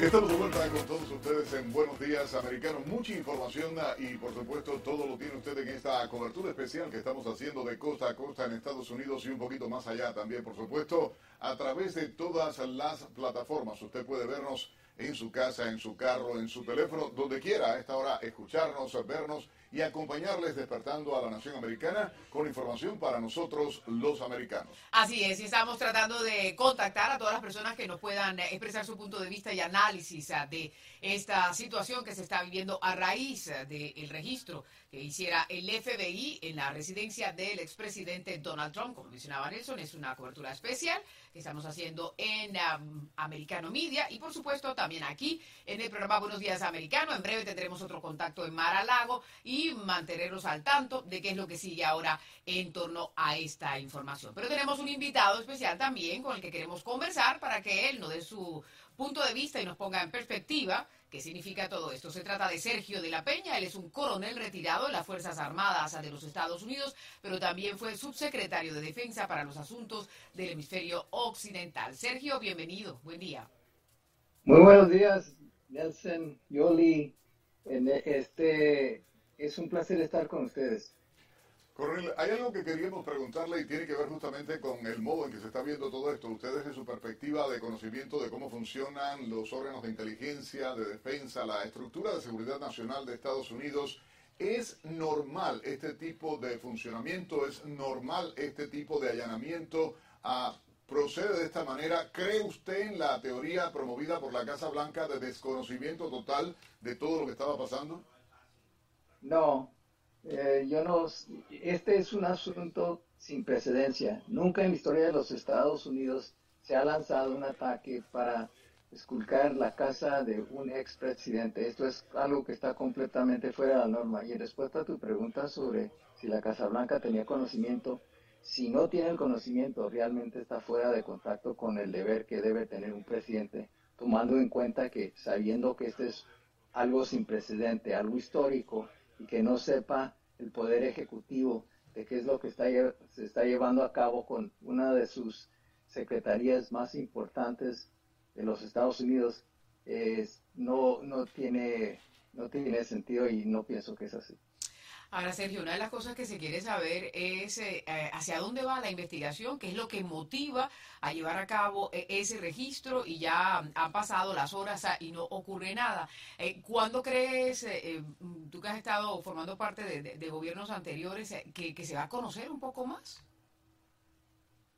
Estamos de vuelta con todos ustedes en Buenos Días Americanos. Mucha información ah, y por supuesto todo lo tiene usted en esta cobertura especial que estamos haciendo de costa a costa en Estados Unidos y un poquito más allá también, por supuesto, a través de todas las plataformas. Usted puede vernos en su casa, en su carro, en su teléfono, donde quiera a esta hora escucharnos, vernos y acompañarles despertando a la nación americana con información para nosotros los americanos. Así es, y estamos tratando de contactar a todas las personas que nos puedan expresar su punto de vista y análisis de esta situación que se está viviendo a raíz del registro que hiciera el FBI en la residencia del expresidente Donald Trump. Como mencionaba Nelson, es una cobertura especial que estamos haciendo en Americano Media y por supuesto también aquí en el programa Buenos Días Americano. En breve tendremos otro contacto en Mar a Lago y mantenerlos al tanto de qué es lo que sigue ahora en torno a esta información. Pero tenemos un invitado especial también con el que queremos conversar para que él nos dé su punto de vista y nos ponga en perspectiva ¿Qué significa todo esto? Se trata de Sergio de la Peña, él es un coronel retirado de las Fuerzas Armadas de los Estados Unidos, pero también fue subsecretario de Defensa para los Asuntos del Hemisferio Occidental. Sergio, bienvenido, buen día. Muy buenos días, Nelson, Yoli. Este, es un placer estar con ustedes. Hay algo que queríamos preguntarle y tiene que ver justamente con el modo en que se está viendo todo esto. Ustedes en su perspectiva de conocimiento de cómo funcionan los órganos de inteligencia, de defensa, la estructura de seguridad nacional de Estados Unidos, ¿es normal este tipo de funcionamiento? ¿Es normal este tipo de allanamiento? Ah, ¿Procede de esta manera? ¿Cree usted en la teoría promovida por la Casa Blanca de desconocimiento total de todo lo que estaba pasando? No, eh, yo no, este es un asunto sin precedencia. Nunca en la historia de los Estados Unidos se ha lanzado un ataque para esculcar la casa de un expresidente. Esto es algo que está completamente fuera de la norma. Y en respuesta a tu pregunta sobre si la Casa Blanca tenía conocimiento, si no tiene el conocimiento, realmente está fuera de contacto con el deber que debe tener un presidente, tomando en cuenta que sabiendo que este es algo sin precedente, algo histórico, y que no sepa el Poder Ejecutivo de qué es lo que está, se está llevando a cabo con una de sus secretarías más importantes de los Estados Unidos, no, no, tiene, no tiene sentido y no pienso que es así. Ahora, Sergio, una de las cosas que se quiere saber es eh, eh, hacia dónde va la investigación, qué es lo que motiva a llevar a cabo eh, ese registro y ya han pasado las horas y no ocurre nada. ¿Cuándo crees, tú que has estado formando parte de, gobiernos anteriores, que, se va a conocer un poco más?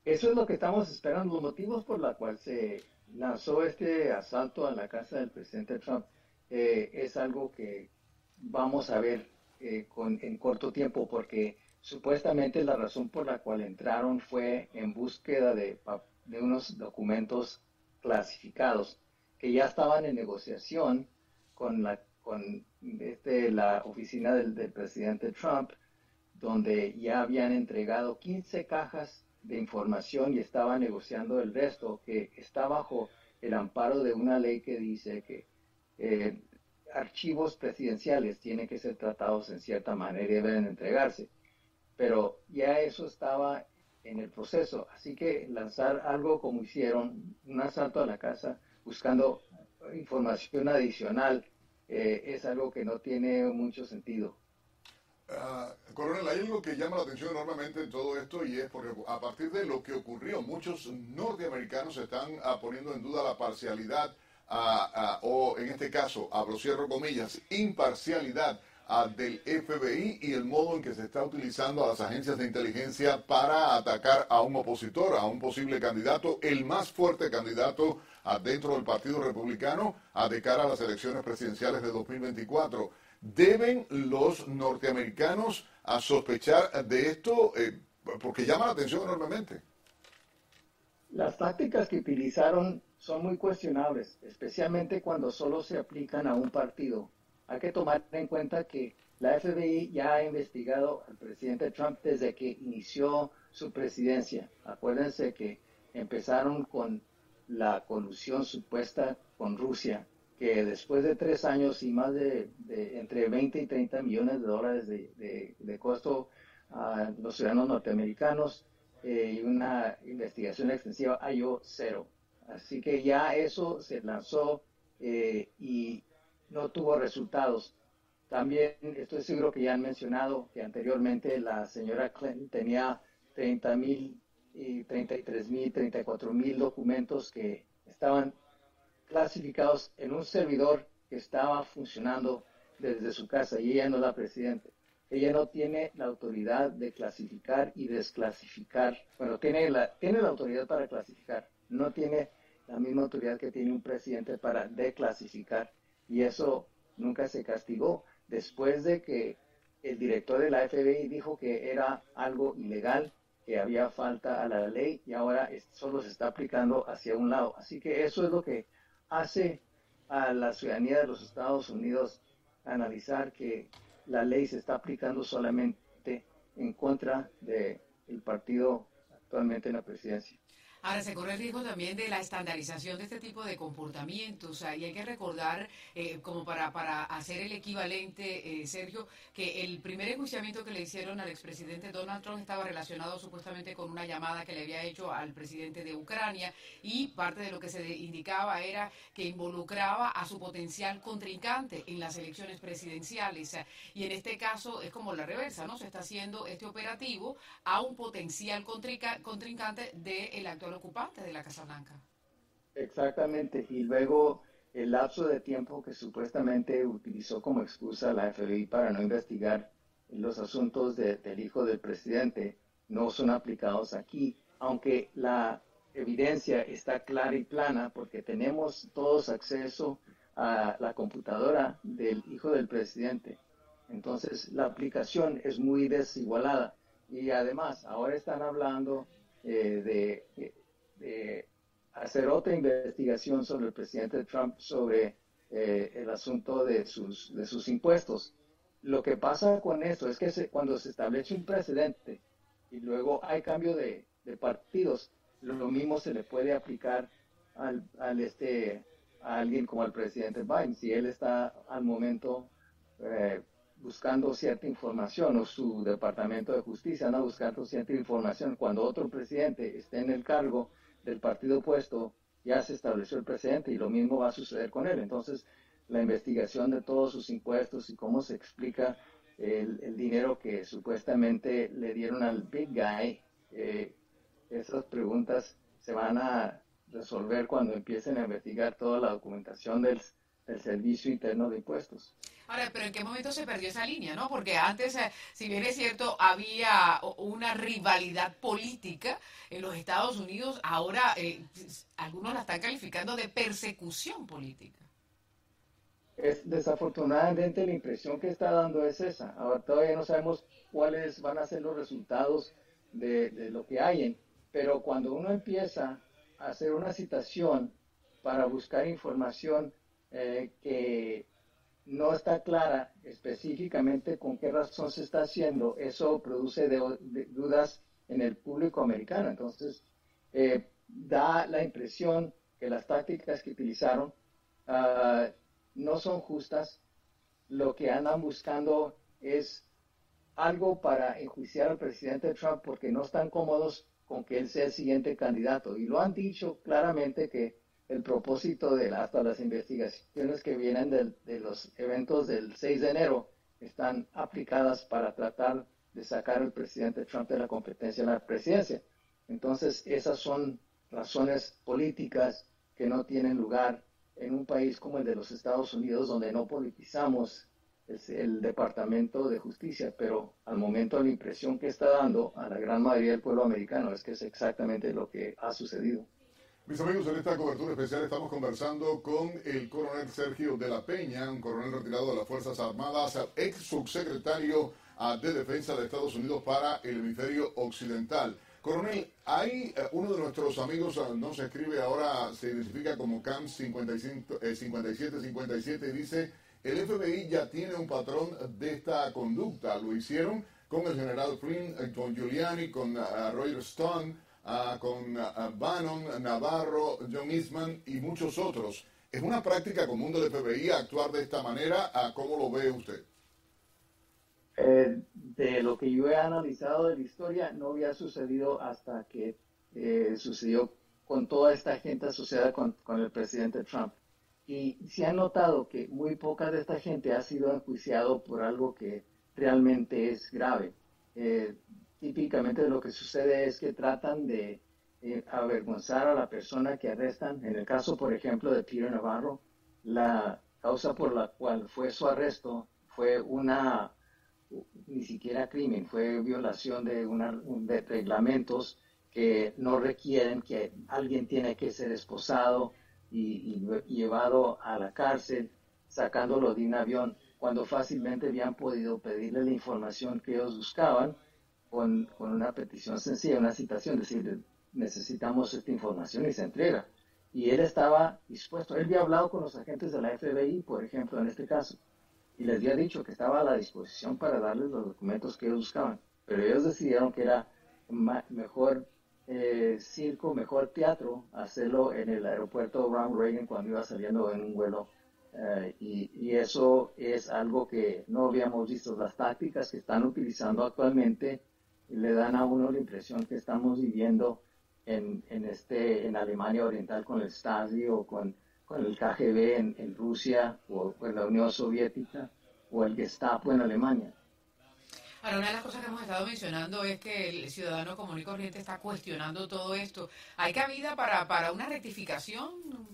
Eso es lo que estamos esperando. Los motivos por los cuales se lanzó este asalto a la casa del presidente Trump es algo que vamos a ver eh, con, en corto tiempo porque supuestamente la razón por la cual entraron fue en búsqueda de, de unos documentos clasificados que ya estaban en negociación con la, con este, la oficina del, del presidente Trump, donde ya habían entregado 15 cajas de información y estaba negociando el resto, que está bajo el amparo de una ley que dice que eh, archivos presidenciales tienen que ser tratados en cierta manera y deben entregarse. Pero ya eso estaba en el proceso. Así que lanzar algo como hicieron, un asalto a la casa buscando información adicional, eh, es algo que no tiene mucho sentido. Uh, coronel, hay algo que llama la atención enormemente en todo esto y es porque a partir de lo que ocurrió, muchos norteamericanos están ah, poniendo en duda la parcialidad o en este caso, abro cierro comillas, imparcialidad del FBI y el modo en que se está utilizando a las agencias de inteligencia para atacar a un opositor, a un posible candidato, el más fuerte candidato dentro del Partido Republicano de cara a las elecciones presidenciales de 2024. ¿Deben los norteamericanos a sospechar de esto? Eh, porque llama la atención enormemente. Las tácticas que utilizaron son muy cuestionables, especialmente cuando solo se aplican a un partido. Hay que tomar en cuenta que la FBI ya ha investigado al presidente Trump desde que inició su presidencia. Acuérdense que empezaron con la colusión supuesta con Rusia, que después de tres años y más de, entre 20 y 30 millones de dólares de, costo a los ciudadanos norteamericanos eh, y una investigación extensiva, halló cero. Así que ya eso se lanzó eh, y no tuvo resultados. También estoy seguro que ya han mencionado que anteriormente la señora Clinton tenía 30 mil y 33 mil, 34 mil documentos que estaban clasificados en un servidor que estaba funcionando desde su casa y ella no es la presidenta. Ella no tiene la autoridad de clasificar y desclasificar. Bueno, tiene la, tiene la autoridad para clasificar, no tiene la misma autoridad que tiene un presidente para declasificar. Y eso nunca se castigó después de que el director de la FBI dijo que era algo ilegal que había falta a la ley y ahora solo se está aplicando hacia un lado. Así que eso es lo que hace a la ciudadanía de los Estados Unidos analizar que la ley se está aplicando solamente en contra del partido actualmente en la presidencia. Ahora, se corre el riesgo también de la estandarización de este tipo de comportamientos. y hay que recordar, eh, como para, para hacer el equivalente, eh, Sergio, que el primer enjuiciamiento que le hicieron al expresidente Donald Trump estaba relacionado supuestamente con una llamada que le había hecho al presidente de Ucrania y parte de lo que se indicaba era que involucraba a su potencial contrincante en las elecciones presidenciales. Y en este caso es como la reversa, ¿no? Se está haciendo este operativo a un potencial contrincante del actual ocupante de la Casa Blanca. Exactamente, y luego el lapso de tiempo que supuestamente utilizó como excusa la FBI para no investigar los asuntos del hijo del presidente no son aplicados aquí, aunque la evidencia está clara y plana porque tenemos todos acceso a la computadora del hijo del presidente. Entonces la aplicación es muy desigualada y además ahora están hablando eh, de de hacer otra investigación sobre el presidente Trump sobre eh, el asunto de sus, de sus impuestos. Lo que pasa con esto es que cuando se establece un precedente y luego hay cambio de, partidos, lo, mismo se le puede aplicar al, este, a alguien como al presidente Biden. Si él está al momento eh, buscando cierta información o su departamento de justicia anda buscando cierta información, cuando otro presidente esté en el cargo, del partido opuesto, ya se estableció el presidente y lo mismo va a suceder con él. Entonces, la investigación de todos sus impuestos y cómo se explica el, dinero que supuestamente le dieron al big guy, eh, esas preguntas se van a resolver cuando empiecen a investigar toda la documentación del, del Servicio Interno de Impuestos. Ahora, pero ¿en qué momento se perdió esa línea, no? Porque antes, eh, si bien es cierto, había una rivalidad política en los Estados Unidos, ahora eh, algunos la están calificando de persecución política. Es desafortunadamente la impresión que está dando es esa. Ahora todavía no sabemos cuáles van a ser los resultados de, lo que hay, pero cuando uno empieza a hacer una citación para buscar información eh, que no está clara específicamente con qué razón se está haciendo, eso produce dudas en el público americano. Entonces, eh, da la impresión que las tácticas que utilizaron ah, no son justas. Lo que andan buscando es algo para enjuiciar al presidente Trump porque no están cómodos con que él sea el siguiente candidato. Y lo han dicho claramente que el propósito de hasta las investigaciones que vienen de, los eventos del 6 de enero están aplicadas para tratar de sacar al presidente Trump de la competencia en la presidencia. Entonces, esas son razones políticas que no tienen lugar en un país como el de los Estados Unidos, donde no politizamos el Departamento de Justicia, pero al momento la impresión que está dando a la gran mayoría del pueblo americano es que es exactamente lo que ha sucedido. Mis amigos, en esta cobertura especial estamos conversando con el coronel Sergio de la Peña, un coronel retirado de las Fuerzas Armadas, ex subsecretario de Defensa de Estados Unidos para el hemisferio occidental. Coronel, hay eh, uno de nuestros amigos, ah, no se escribe ahora, se identifica como CAM 5757 y dice, el FBI ya tiene un patrón de esta conducta. Lo hicieron con el general Flynn, eh, con Giuliani, con Roger Stone ah, con ah, Bannon, Navarro, John Eastman y muchos otros. ¿Es una práctica común del FBI actuar de esta manera? ¿Cómo lo ve usted? Eh, de lo que yo he analizado de la historia, no había sucedido hasta que eh, sucedió con toda esta gente asociada con, con, el presidente Trump. Y se ha notado que muy poca de esta gente ha sido enjuiciado por algo que realmente es grave. Eh, típicamente lo que sucede es que tratan de eh, avergonzar a la persona que arrestan. En el caso, por ejemplo, de Peter Navarro, la causa por la cual fue su arresto fue una, ni siquiera crimen, fue violación de, una, de reglamentos que no requieren que alguien tiene que ser esposado y, llevado a la cárcel, sacándolo de un avión, cuando fácilmente habían podido pedirle la información que ellos buscaban con, una petición sencilla, una citación, decir, necesitamos esta información y se entrega. Y él estaba dispuesto, él había hablado con los agentes de la FBI, por ejemplo, en este caso, y les había dicho que estaba a la disposición para darles los documentos que ellos buscaban, pero ellos decidieron que era mejor eh, circo, mejor teatro, hacerlo en el aeropuerto Ronald Reagan cuando iba saliendo en un vuelo. Eh, y, eso es algo que no habíamos visto. Las tácticas que están utilizando actualmente le dan a uno la impresión que estamos viviendo en, en este, en Alemania Oriental con el Stasi o con, con el KGB en, en Rusia o en la Unión Soviética o el Gestapo en Alemania. Ahora, una de las cosas que hemos estado mencionando es que el ciudadano común y corriente está cuestionando todo esto. ¿Hay cabida para, para una rectificación,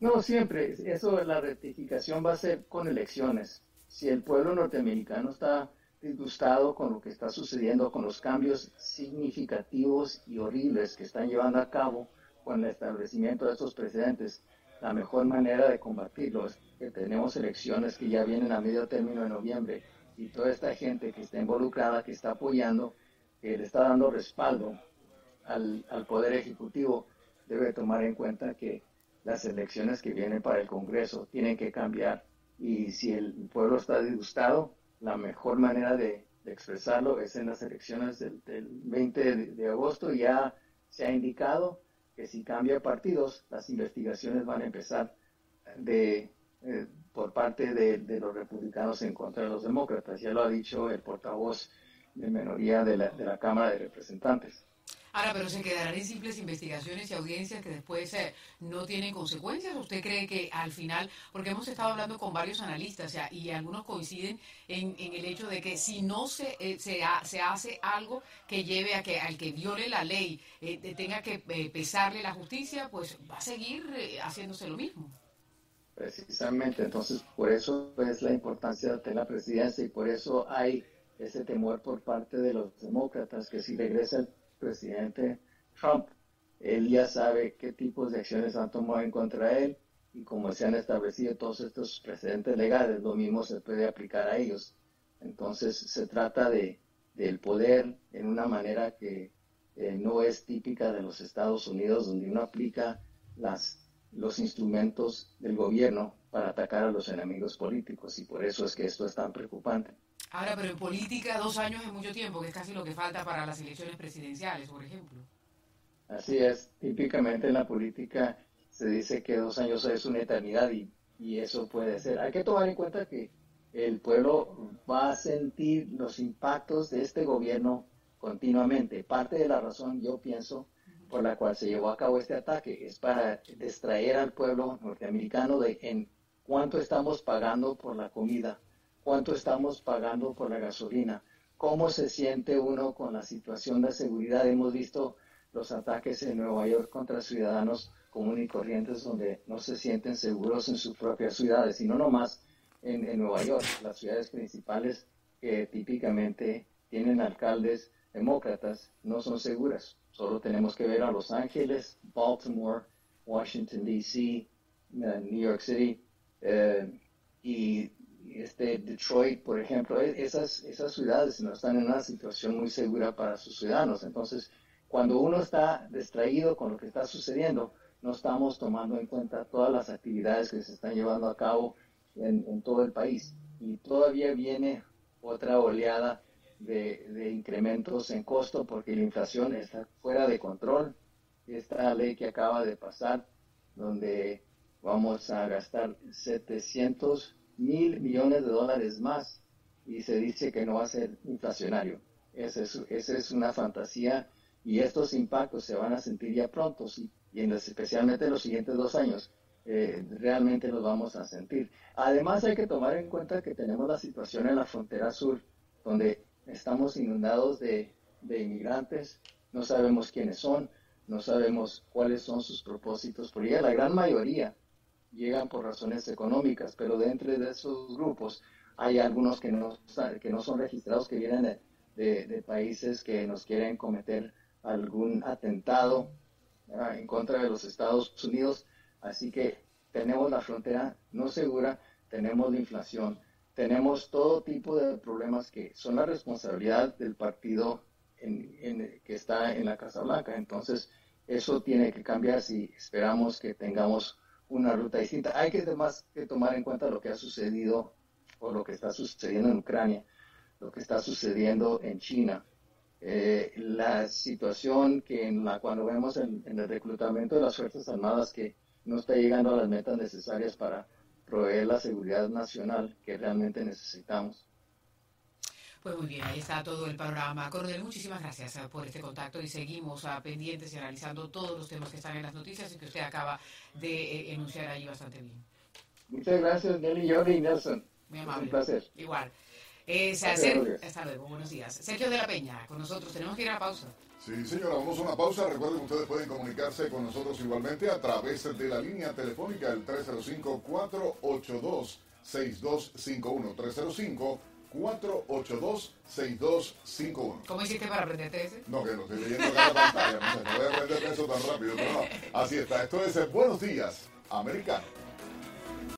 No, siempre. Eso, la rectificación va a ser con elecciones. Si el pueblo norteamericano está disgustado con lo que está sucediendo, con los cambios significativos y horribles que están llevando a cabo con el establecimiento de estos precedentes, la mejor manera de combatirlos que tenemos elecciones que ya vienen a medio término de noviembre y toda esta gente que está involucrada, que está apoyando, que le está dando respaldo al, al Poder Ejecutivo, debe tomar en cuenta que las elecciones que vienen para el Congreso tienen que cambiar. Y si el pueblo está disgustado, la mejor manera de, expresarlo es en las elecciones del, 20 de, agosto. Ya se ha indicado que si cambia partidos, las investigaciones van a empezar de, eh, por parte de, los republicanos en contra de los demócratas. Ya lo ha dicho el portavoz de minoría de la, de la Cámara de Representantes. Ahora, pero se quedarán en simples investigaciones y audiencias que después eh, no tienen consecuencias. ¿Usted cree que al final, porque hemos estado hablando con varios analistas y algunos coinciden en, el hecho de que si no se, eh, se, hace algo que lleve a que al que viole la ley tenga que pesarle la justicia, pues va a seguir haciéndose lo mismo? Precisamente, entonces por eso es la importancia de la presidencia y por eso hay ese temor por parte de los demócratas que si regresa el presidente Trump, él ya sabe qué tipos de acciones han tomado en contra de él y como se han establecido todos estos precedentes legales, lo mismo se puede aplicar a ellos. Entonces se trata de, del poder en una manera que eh, no es típica de los Estados Unidos, donde uno aplica las los instrumentos del gobierno para atacar a los enemigos políticos y por eso es que esto es tan preocupante. Ahora, pero en política dos años es mucho tiempo, que es casi lo que falta para las elecciones presidenciales, por ejemplo. Así es, típicamente en la política se dice que dos años es una eternidad y, y eso puede ser. Hay que tomar en cuenta que el pueblo va a sentir los impactos de este gobierno continuamente. Parte de la razón, yo pienso, por la cual se llevó a cabo este ataque es para distraer al pueblo norteamericano de en cuánto estamos pagando por la comida, cuánto estamos pagando por la gasolina, cómo se siente uno con la situación de seguridad. Hemos visto los ataques en Nueva York contra ciudadanos comunes y corrientes donde no se sienten seguros en sus propias ciudades, y no nomás en, Nueva York, las ciudades principales que típicamente tienen alcaldes demócratas no son seguras. Solo tenemos que ver a Los Ángeles, Baltimore, Washington, D.C., New York City eh, y este Detroit, por ejemplo. E, esas, esas ciudades no están en una situación muy segura para sus ciudadanos. Entonces, cuando uno está distraído con lo que está sucediendo, no estamos tomando en cuenta todas las actividades que se están llevando a cabo en, en todo el país. Y todavía viene otra oleada de, incrementos en costo porque la inflación está fuera de control. Esta ley que acaba de pasar, donde vamos a gastar 700 mil millones de dólares más y se dice que no va a ser inflacionario. Esa es, esa es una fantasía y estos impactos se van a sentir ya pronto y en especialmente en los siguientes dos años. Eh, realmente los vamos a sentir. Además hay que tomar en cuenta que tenemos la situación en la frontera sur, donde estamos inundados de, inmigrantes, no sabemos quiénes son, no sabemos cuáles son sus propósitos, porque la gran mayoría llegan por razones económicas, pero dentro de esos grupos hay algunos que no, que no son registrados, que vienen de, países que nos quieren cometer algún atentado en contra de los Estados Unidos Así que tenemos la frontera no segura, tenemos la inflación, tenemos todo tipo de problemas que son la responsabilidad del partido que está en la Casa Blanca. Entonces, eso tiene que cambiar si esperamos que tengamos una ruta distinta. Hay que además que tomar en cuenta lo que ha sucedido o lo que está sucediendo en Ucrania, lo que está sucediendo en China. Eh, la situación que en la cuando vemos en, el reclutamiento de las Fuerzas Armadas que no está llegando a las metas necesarias para proveer la seguridad nacional que realmente necesitamos. Pues muy bien, ahí está todo el panorama. Coronel, muchísimas gracias eh, por este contacto y seguimos a pendientes y analizando todos los temas que están en las noticias y que usted acaba de eh, enunciar ahí bastante bien. Muchas gracias, Nelly, Jordi y Nelson. Muy amable. un placer. Igual. Eh, hasta luego, buenos días. Sergio de la Peña, con nosotros. Tenemos que ir a la pausa. Sí, señora, vamos a una pausa. Recuerden que ustedes pueden comunicarse con nosotros igualmente a través de la línea telefónica el 305-482-6251. 305-482-6251. ¿Cómo hiciste para aprenderte ese? No, que no estoy leyendo cada pantalla. No sé, no voy a aprender eso tan rápido, pero no. Así está. Esto es Buenos Días, Americano.